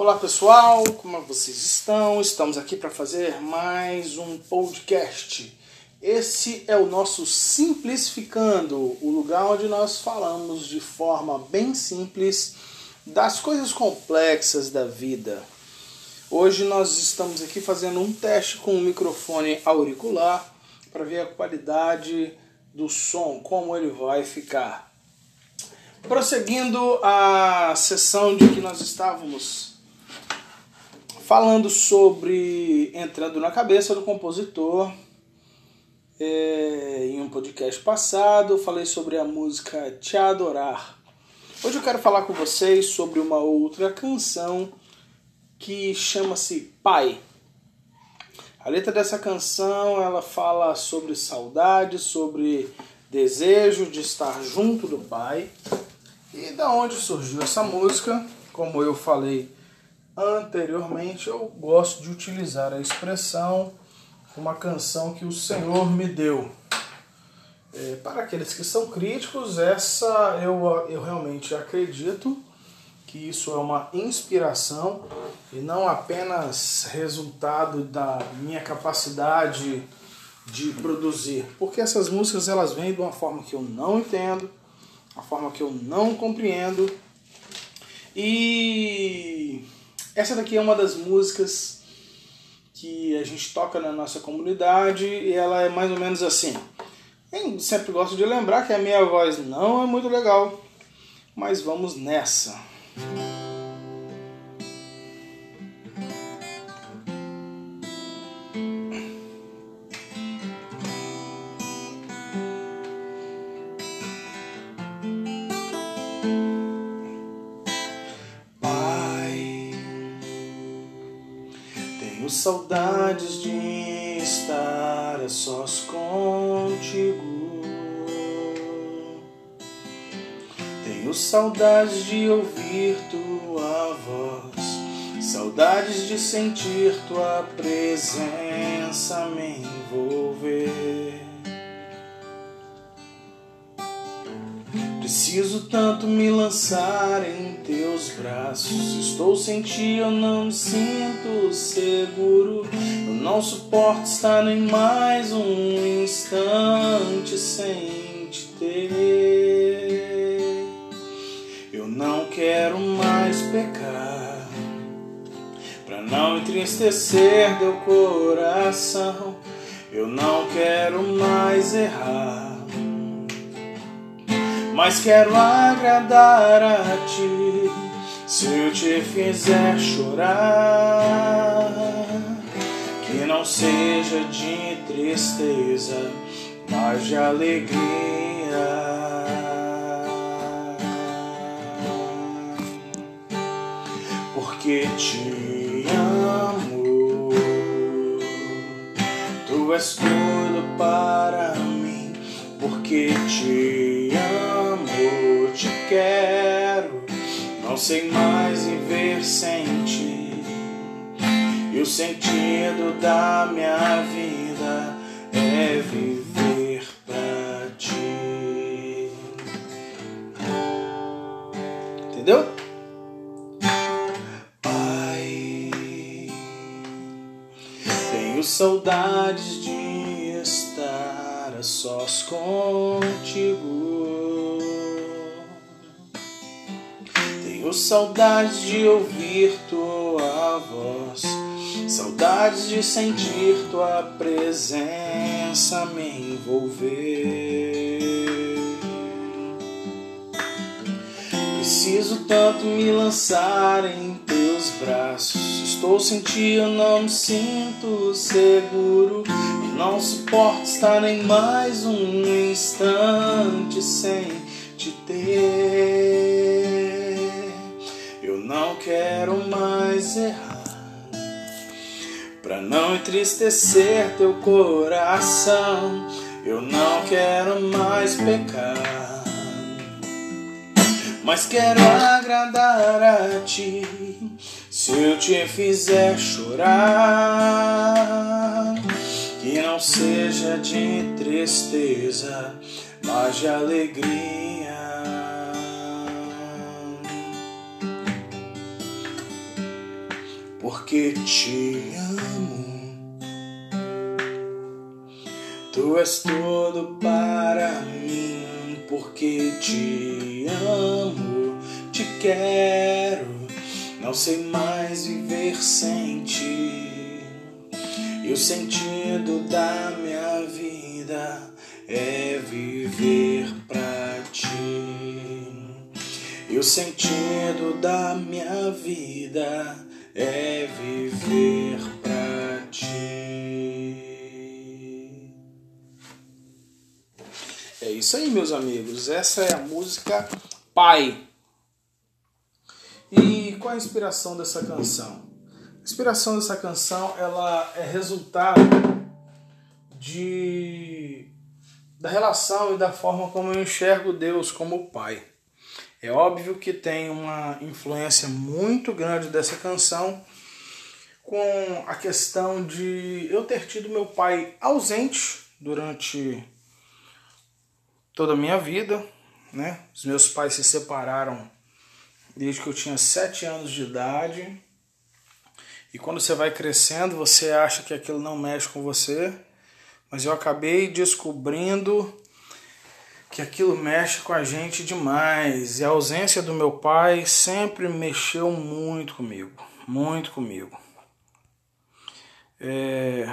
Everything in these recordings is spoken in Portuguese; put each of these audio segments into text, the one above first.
Olá pessoal, como vocês estão? Estamos aqui para fazer mais um podcast. Esse é o nosso Simplificando, o lugar onde nós falamos de forma bem simples das coisas complexas da vida. Hoje nós estamos aqui fazendo um teste com um microfone auricular para ver a qualidade do som, como ele vai ficar. Prosseguindo a sessão de que nós estávamos falando sobre entrando na cabeça do compositor. É, em um podcast passado, falei sobre a música Te Adorar. Hoje eu quero falar com vocês sobre uma outra canção que chama-se Pai. A letra dessa canção ela fala sobre saudade, sobre desejo de estar junto do Pai. E da onde surgiu essa música? Como eu falei anteriormente, eu gosto de utilizar a expressão uma canção que o Senhor me deu. É, para aqueles que são críticos, essa eu, eu realmente acredito que isso é uma inspiração e não apenas resultado da minha capacidade de produzir, porque essas músicas elas vêm de uma forma que eu não entendo, uma forma que eu não compreendo. E essa daqui é uma das músicas que a gente toca na nossa comunidade e ela é mais ou menos assim. Eu sempre gosto de lembrar que a minha voz não é muito legal, mas vamos nessa. Pai, Tenho saudades de ouvir tua voz, saudades de sentir tua presença me envolver. Preciso tanto me lançar em teus braços. Estou sem ti, eu não me sinto seguro. Eu não suporto estar nem mais um instante sem te ter. Quero mais pecar, para não entristecer teu coração. Eu não quero mais errar mas quero agradar a ti. Se eu te fizer chorar, que não seja de tristeza, mas de alegria. Porque te amo, tu és tudo para mim. Porque te amo, te quero, não sei mais viver sem ti. E o sentido da minha vida saudades de estar a sós contigo. Tenho saudades de ouvir tua voz, saudades de sentir tua presença me envolver. Preciso tanto me lançar em teus braços. Estou sem ti, eu não me sinto seguro. E não suporto estar nem mais um instante sem te ter. Eu não quero mais errar. Pra não entristecer teu coração, eu não quero mais pecar mas quero agradar a ti. Se eu te fizer chorar, que não seja de tristeza, mas de alegria. porque te amo. Tu és tudo para mim, porque te amo, te quero. Não sei mais viver sem ti. E o sentido da minha vida é viver pra ti. E o sentido da minha vida é viver pra ti. É isso aí, meus amigos. Essa é a música Pai. E qual a inspiração dessa canção? A inspiração dessa canção ela é resultado de da relação e da forma como eu enxergo Deus como Pai. É óbvio que tem uma influência muito grande dessa canção com a questão de eu ter tido meu pai ausente durante toda a minha vida, né? Os meus pais se separaram desde que eu tinha sete anos de idade. E quando você vai crescendo, você acha que aquilo não mexe com você, mas eu acabei descobrindo que aquilo mexe com a gente demais. E a ausência do meu pai sempre mexeu muito comigo, muito comigo. É...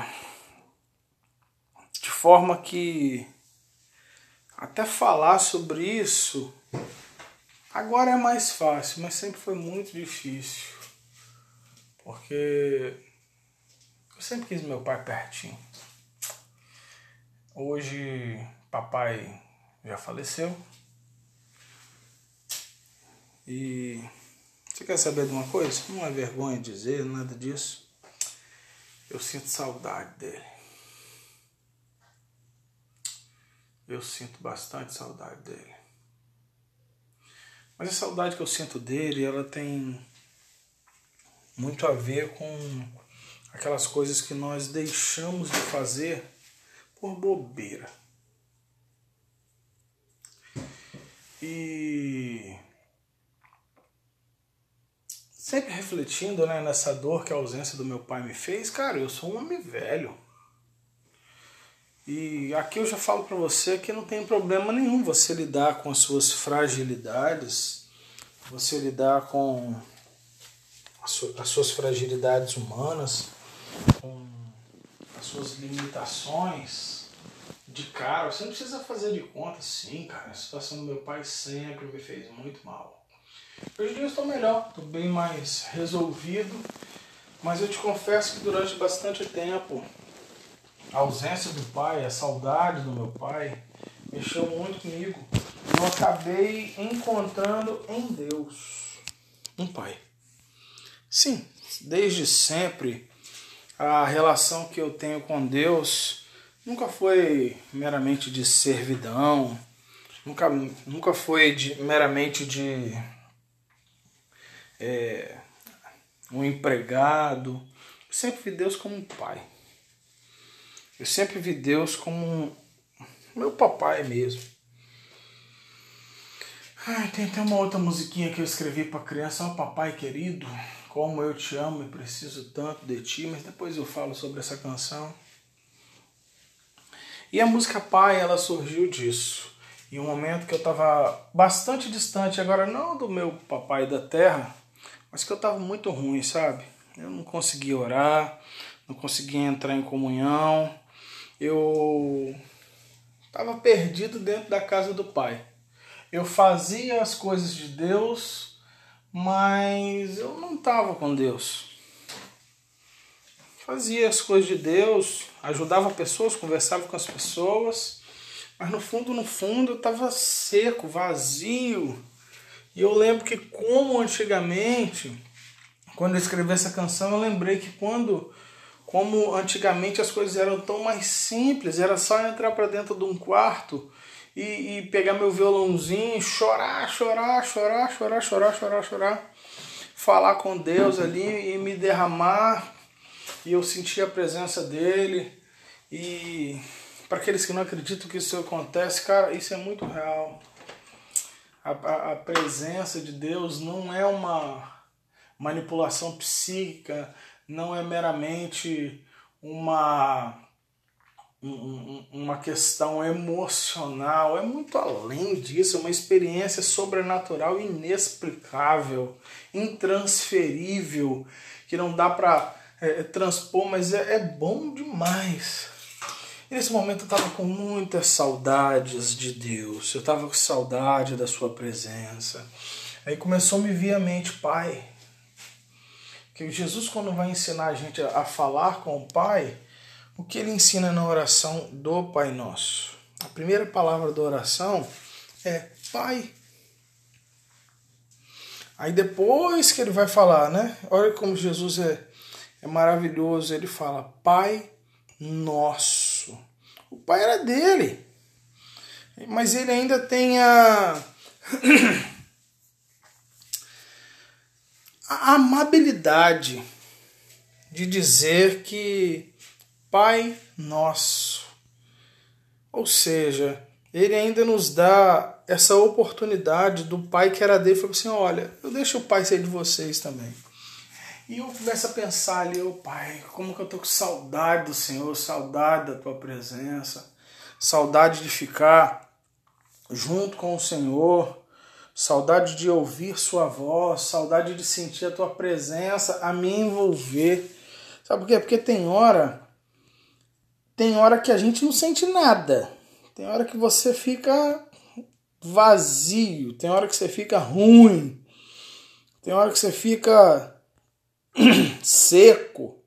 De forma que até falar sobre isso agora é mais fácil, mas sempre foi muito difícil. Porque eu sempre quis meu pai pertinho. Hoje, papai já faleceu. E você quer saber de uma coisa? Não é vergonha dizer nada disso. Eu sinto saudade dele. Eu sinto bastante saudade dele. Mas a saudade que eu sinto dele, ela tem muito a ver com aquelas coisas que nós deixamos de fazer por bobeira. E sempre refletindo né, nessa dor que a ausência do meu pai me fez, cara, eu sou um homem velho. E aqui eu já falo para você que não tem problema nenhum você lidar com as suas fragilidades, você lidar com as suas fragilidades humanas, com as suas limitações de cara, você não precisa fazer de conta, sim, cara. A situação do meu pai sempre me fez muito mal. Hoje em dia eu estou melhor, estou bem mais resolvido, mas eu te confesso que durante bastante tempo a ausência do pai, a saudade do meu pai, mexeu muito comigo. Eu acabei encontrando em Deus um pai. Sim, desde sempre a relação que eu tenho com Deus nunca foi meramente de servidão, nunca, nunca foi de, meramente de é, um empregado. Sempre vi Deus como um pai. Eu sempre vi Deus como meu papai mesmo. Ai, tem até uma outra musiquinha que eu escrevi para criança, ó papai querido, como eu te amo e preciso tanto de ti, mas depois eu falo sobre essa canção. E a música Pai, ela surgiu disso. Em um momento que eu estava bastante distante, agora não do meu papai da terra, mas que eu estava muito ruim, sabe? Eu não conseguia orar, não conseguia entrar em comunhão. Eu estava perdido dentro da casa do pai. Eu fazia as coisas de Deus, mas eu não estava com Deus fazia as coisas de Deus, ajudava pessoas, conversava com as pessoas, mas no fundo, no fundo, eu estava seco, vazio. E eu lembro que, como antigamente, quando eu escrevi essa canção, eu lembrei que quando, como antigamente as coisas eram tão mais simples, era só entrar para dentro de um quarto e, e pegar meu violãozinho, chorar, chorar, chorar, chorar, chorar, chorar, chorar, falar com Deus ali e me derramar e eu senti a presença dele. E para aqueles que não acreditam que isso acontece, cara, isso é muito real. A, a, a presença de Deus não é uma manipulação psíquica, não é meramente uma uma questão emocional, é muito além disso, é uma experiência sobrenatural inexplicável, intransferível, que não dá para é, transpor, mas é, é bom demais. Nesse momento eu estava com muitas saudades de Deus, eu estava com saudade da Sua presença. Aí começou a me vir à mente, Pai, que Jesus, quando vai ensinar a gente a falar com o Pai, o que ele ensina na oração do Pai Nosso? A primeira palavra da oração é Pai. Aí depois que ele vai falar, né? Olha como Jesus é, é maravilhoso. Ele fala Pai Nosso. O Pai era dele. Mas ele ainda tem a, a amabilidade de dizer que Pai Nosso. Ou seja, ele ainda nos dá essa oportunidade do pai que era dele, falou assim: olha, eu deixo o pai ser de vocês também. E eu começo a pensar ali, ô oh, pai, como que eu tô com saudade do Senhor, saudade da tua presença, saudade de ficar junto com o Senhor, saudade de ouvir sua voz, saudade de sentir a tua presença, a me envolver. Sabe por quê? Porque tem hora tem hora que a gente não sente nada. Tem hora que você fica vazio, tem hora que você fica ruim, tem hora que você fica seco.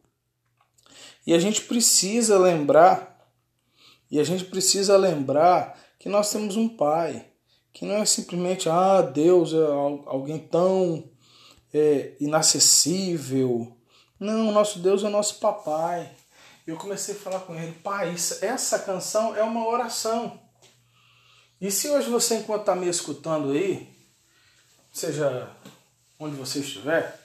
E a gente precisa lembrar, e a gente precisa lembrar que nós temos um pai, que não é simplesmente, ah, Deus é alguém tão é, inacessível. Não, nosso Deus é nosso papai eu comecei a falar com ele, pai, essa canção é uma oração. E se hoje você, enquanto está me escutando aí, seja onde você estiver,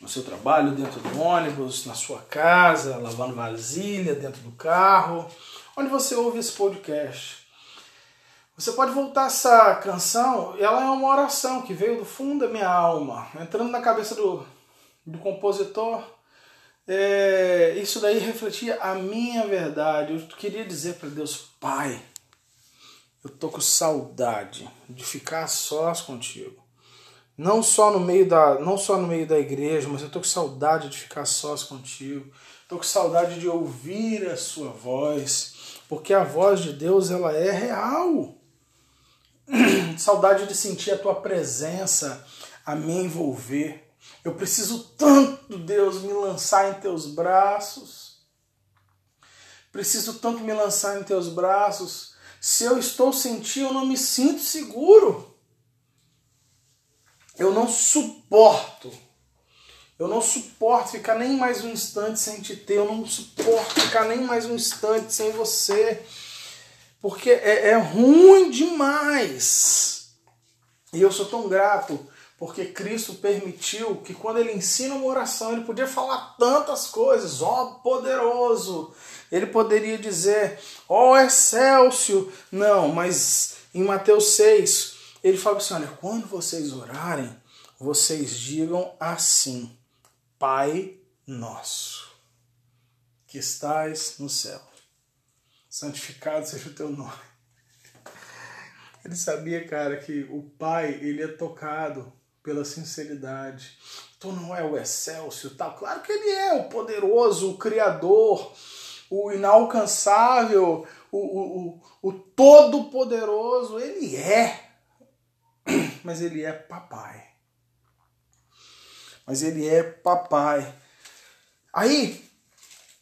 no seu trabalho, dentro do ônibus, na sua casa, lavando vasilha, dentro do carro, onde você ouve esse podcast, você pode voltar essa canção, ela é uma oração que veio do fundo da minha alma, entrando na cabeça do, do compositor é, isso daí refletia a minha verdade. Eu queria dizer para Deus, Pai, eu tô com saudade de ficar sós contigo. Não só no meio da, não só no meio da igreja, mas eu tô com saudade de ficar sós contigo. Tô com saudade de ouvir a sua voz, porque a voz de Deus ela é real. saudade de sentir a tua presença a me envolver. Eu preciso tanto, Deus, me lançar em teus braços. Preciso tanto me lançar em teus braços. Se eu estou sem ti, eu não me sinto seguro. Eu não suporto. Eu não suporto ficar nem mais um instante sem te ter. Eu não suporto ficar nem mais um instante sem você. Porque é, é ruim demais. E eu sou tão grato porque Cristo permitiu que quando ele ensina uma oração, ele podia falar tantas coisas, ó oh, poderoso. Ele poderia dizer, ó oh, excelso. Não, mas em Mateus 6, ele fala assim: olha, quando vocês orarem, vocês digam assim: Pai nosso, que estás no céu, santificado seja o teu nome. Ele sabia, cara, que o Pai, ele é tocado pela sinceridade. Tu não é o excelso tal. Claro que ele é o poderoso, o criador, o inalcançável, o, o, o, o todo-poderoso. Ele é. Mas ele é papai. Mas ele é papai. Aí,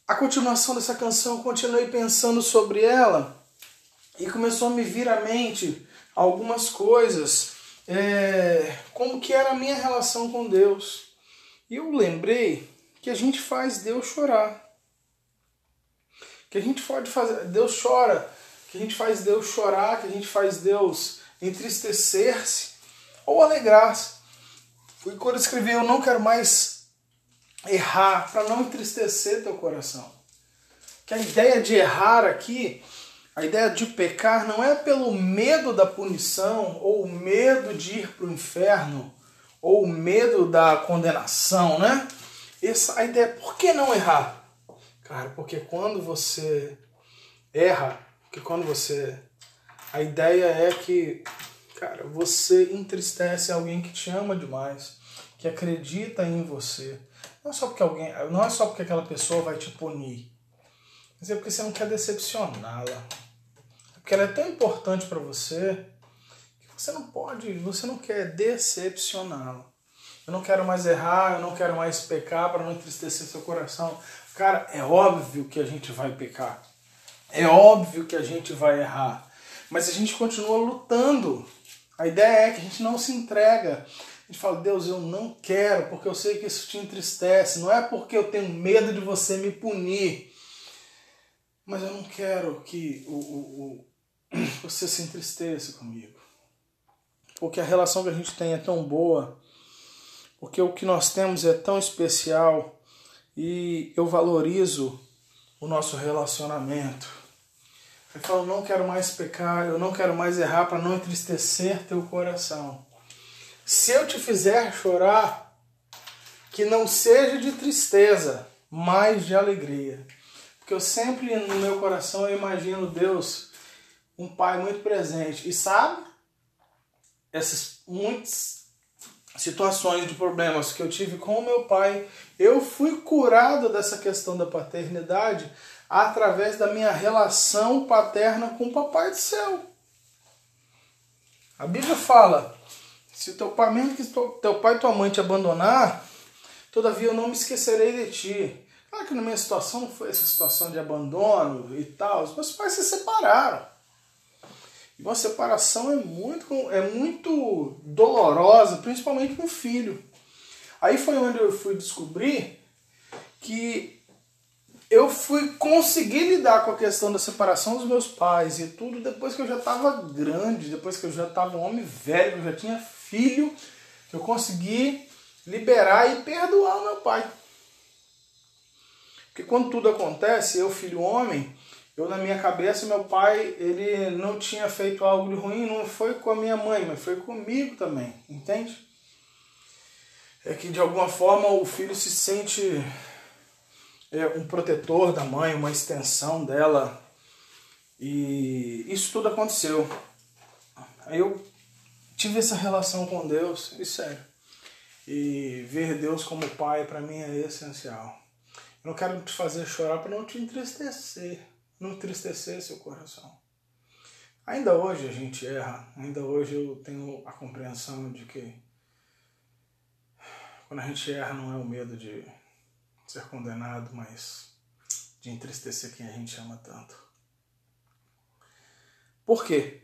a continuação dessa canção, continuei pensando sobre ela e começou a me vir à mente algumas coisas é, como que era a minha relação com Deus. E eu lembrei que a gente faz Deus chorar. Que a gente pode fazer. Deus chora. Que a gente faz Deus chorar, que a gente faz Deus entristecer-se ou alegrar-se. Foi quando eu escrevi: Eu não quero mais errar, para não entristecer teu coração. Que a ideia de errar aqui a ideia de pecar não é pelo medo da punição ou medo de ir para o inferno ou medo da condenação, né? Essa a ideia, por que não errar? Cara, porque quando você erra, que quando você a ideia é que, cara, você entristece alguém que te ama demais, que acredita em você. Não é só porque alguém, não é só porque aquela pessoa vai te punir, mas é porque você não quer decepcioná-la. É porque ela é tão importante para você que você não pode, você não quer decepcioná-la. Eu não quero mais errar, eu não quero mais pecar para não entristecer seu coração. Cara, é óbvio que a gente vai pecar. É óbvio que a gente vai errar. Mas a gente continua lutando. A ideia é que a gente não se entrega. Gente fala, Deus, eu não quero, porque eu sei que isso te entristece. Não é porque eu tenho medo de você me punir. Mas eu não quero que o, o, o você se entristeça comigo. Porque a relação que a gente tem é tão boa. Porque o que nós temos é tão especial. E eu valorizo o nosso relacionamento. Ele fala: não quero mais pecar, eu não quero mais errar para não entristecer teu coração. Se eu te fizer chorar, que não seja de tristeza, mas de alegria. Porque eu sempre no meu coração eu imagino Deus, um pai muito presente. E sabe, essas muitas situações de problemas que eu tive com o meu pai, eu fui curado dessa questão da paternidade através da minha relação paterna com o Papai do Céu. A Bíblia fala: se teu pai, mesmo que teu pai e tua mãe te abandonar, todavia eu não me esquecerei de ti. Claro que na minha situação não foi essa situação de abandono e tal, os meus pais se separaram. E uma separação é muito, é muito dolorosa, principalmente com o filho. Aí foi onde eu fui descobrir que eu fui conseguir lidar com a questão da separação dos meus pais e tudo depois que eu já estava grande, depois que eu já estava um homem velho, eu já tinha filho, que eu consegui liberar e perdoar o meu pai. Porque quando tudo acontece, eu, filho homem, eu na minha cabeça, meu pai, ele não tinha feito algo de ruim, não foi com a minha mãe, mas foi comigo também, entende? É que de alguma forma o filho se sente é, um protetor da mãe, uma extensão dela. E isso tudo aconteceu. Aí eu tive essa relação com Deus, e sério. E ver Deus como pai para mim é essencial. Eu não quero te fazer chorar para não te entristecer, não entristecer seu coração. Ainda hoje a gente erra, ainda hoje eu tenho a compreensão de que quando a gente erra não é o medo de ser condenado, mas de entristecer quem a gente ama tanto. Por quê?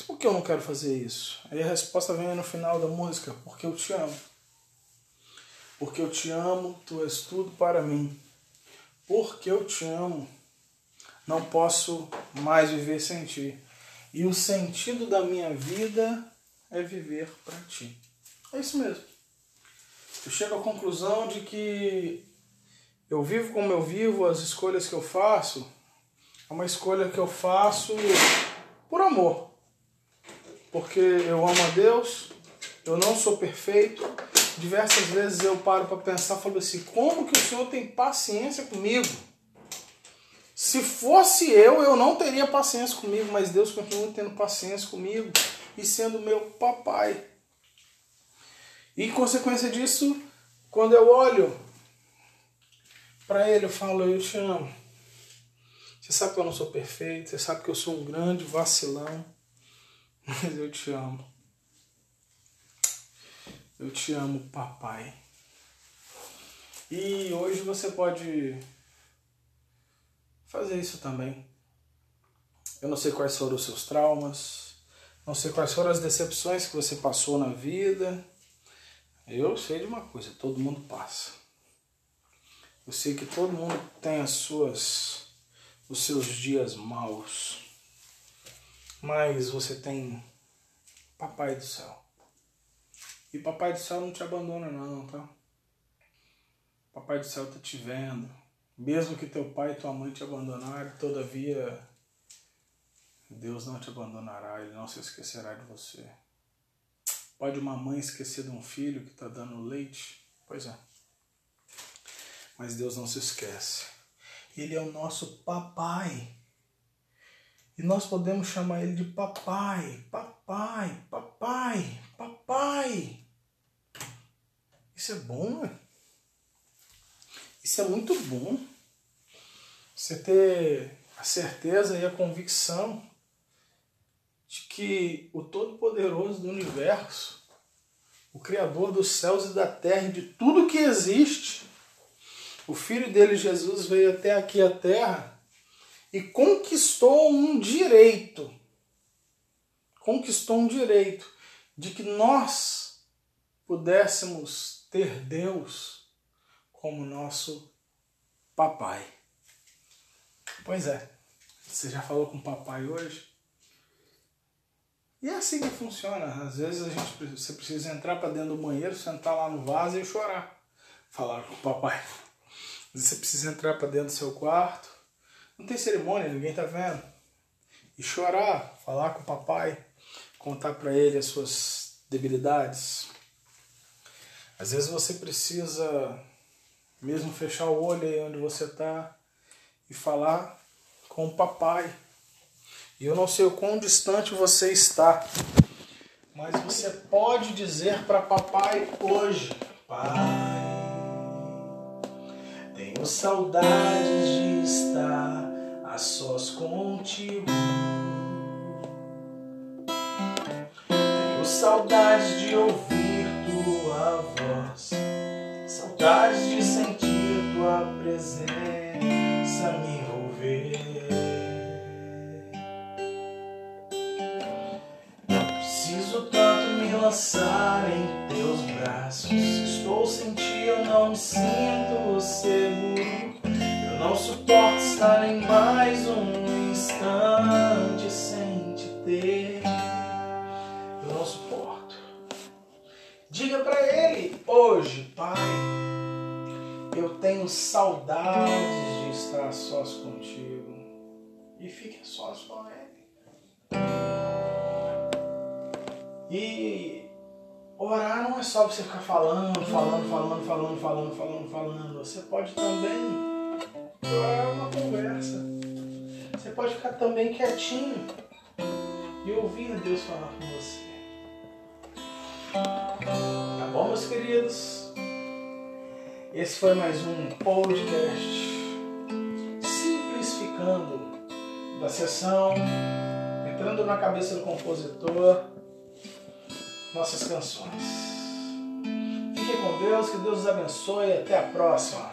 Mas por que eu não quero fazer isso? Aí a resposta vem no final da música: porque eu te amo. Porque eu te amo, tu és tudo para mim. Porque eu te amo, não posso mais viver sem ti. E o sentido da minha vida é viver para ti. É isso mesmo. Eu chego à conclusão de que eu vivo como eu vivo, as escolhas que eu faço, é uma escolha que eu faço por amor. Porque eu amo a Deus, eu não sou perfeito. Diversas vezes eu paro para pensar, falo assim, como que o Senhor tem paciência comigo? Se fosse eu, eu não teria paciência comigo, mas Deus continua tendo paciência comigo e sendo meu papai. E consequência disso, quando eu olho para ele eu falo, eu te amo. Você sabe que eu não sou perfeito, você sabe que eu sou um grande vacilão, mas eu te amo. Eu te amo, papai. E hoje você pode fazer isso também. Eu não sei quais foram os seus traumas, não sei quais foram as decepções que você passou na vida. Eu sei de uma coisa, todo mundo passa. Eu sei que todo mundo tem as suas os seus dias maus. Mas você tem Papai do céu. E Papai do céu não te abandona não, tá? Papai do céu tá te vendo. Mesmo que teu pai e tua mãe te abandonarem, todavia Deus não te abandonará, Ele não se esquecerá de você. Pode uma mãe esquecer de um filho que está dando leite? Pois é. Mas Deus não se esquece. Ele é o nosso papai. E nós podemos chamar ele de papai, papai, papai, papai. Isso é bom, né? Isso é muito bom. Você ter a certeza e a convicção de que o Todo-Poderoso do universo, o Criador dos céus e da terra e de tudo que existe, o Filho dele, Jesus, veio até aqui a terra e conquistou um direito. Conquistou um direito de que nós pudéssemos ter Deus como nosso papai. Pois é, você já falou com o papai hoje? E é assim que funciona. Às vezes a gente, você precisa entrar para dentro do banheiro, sentar lá no vaso e chorar. Falar com o papai. Você precisa entrar para dentro do seu quarto. Não tem cerimônia, ninguém tá vendo. E chorar, falar com o papai, contar para ele as suas debilidades. Às vezes você precisa mesmo fechar o olho aí onde você está e falar com o papai e eu não sei o quão distante você está, mas você pode dizer para papai hoje: Pai, tenho saudades de estar a sós contigo. Tenho saudades de ouvir tua voz, saudades de sentir tua presença me envolver. lançar em teus braços. Estou sem ti, eu não me sinto seguro. Não suporto estar em mais um instante sem te ter. Eu não suporto. Diga para ele hoje, Pai. Eu tenho saudades de estar sós contigo. E fique sós com ele. E orar não é só você ficar falando, falando, falando, falando, falando, falando, falando. Você pode também orar uma conversa. Você pode ficar também quietinho e ouvir Deus falar com você. Tá bom, meus queridos? Esse foi mais um podcast simplificando da sessão, entrando na cabeça do compositor nossas canções. Fique com Deus, que Deus os abençoe até a próxima.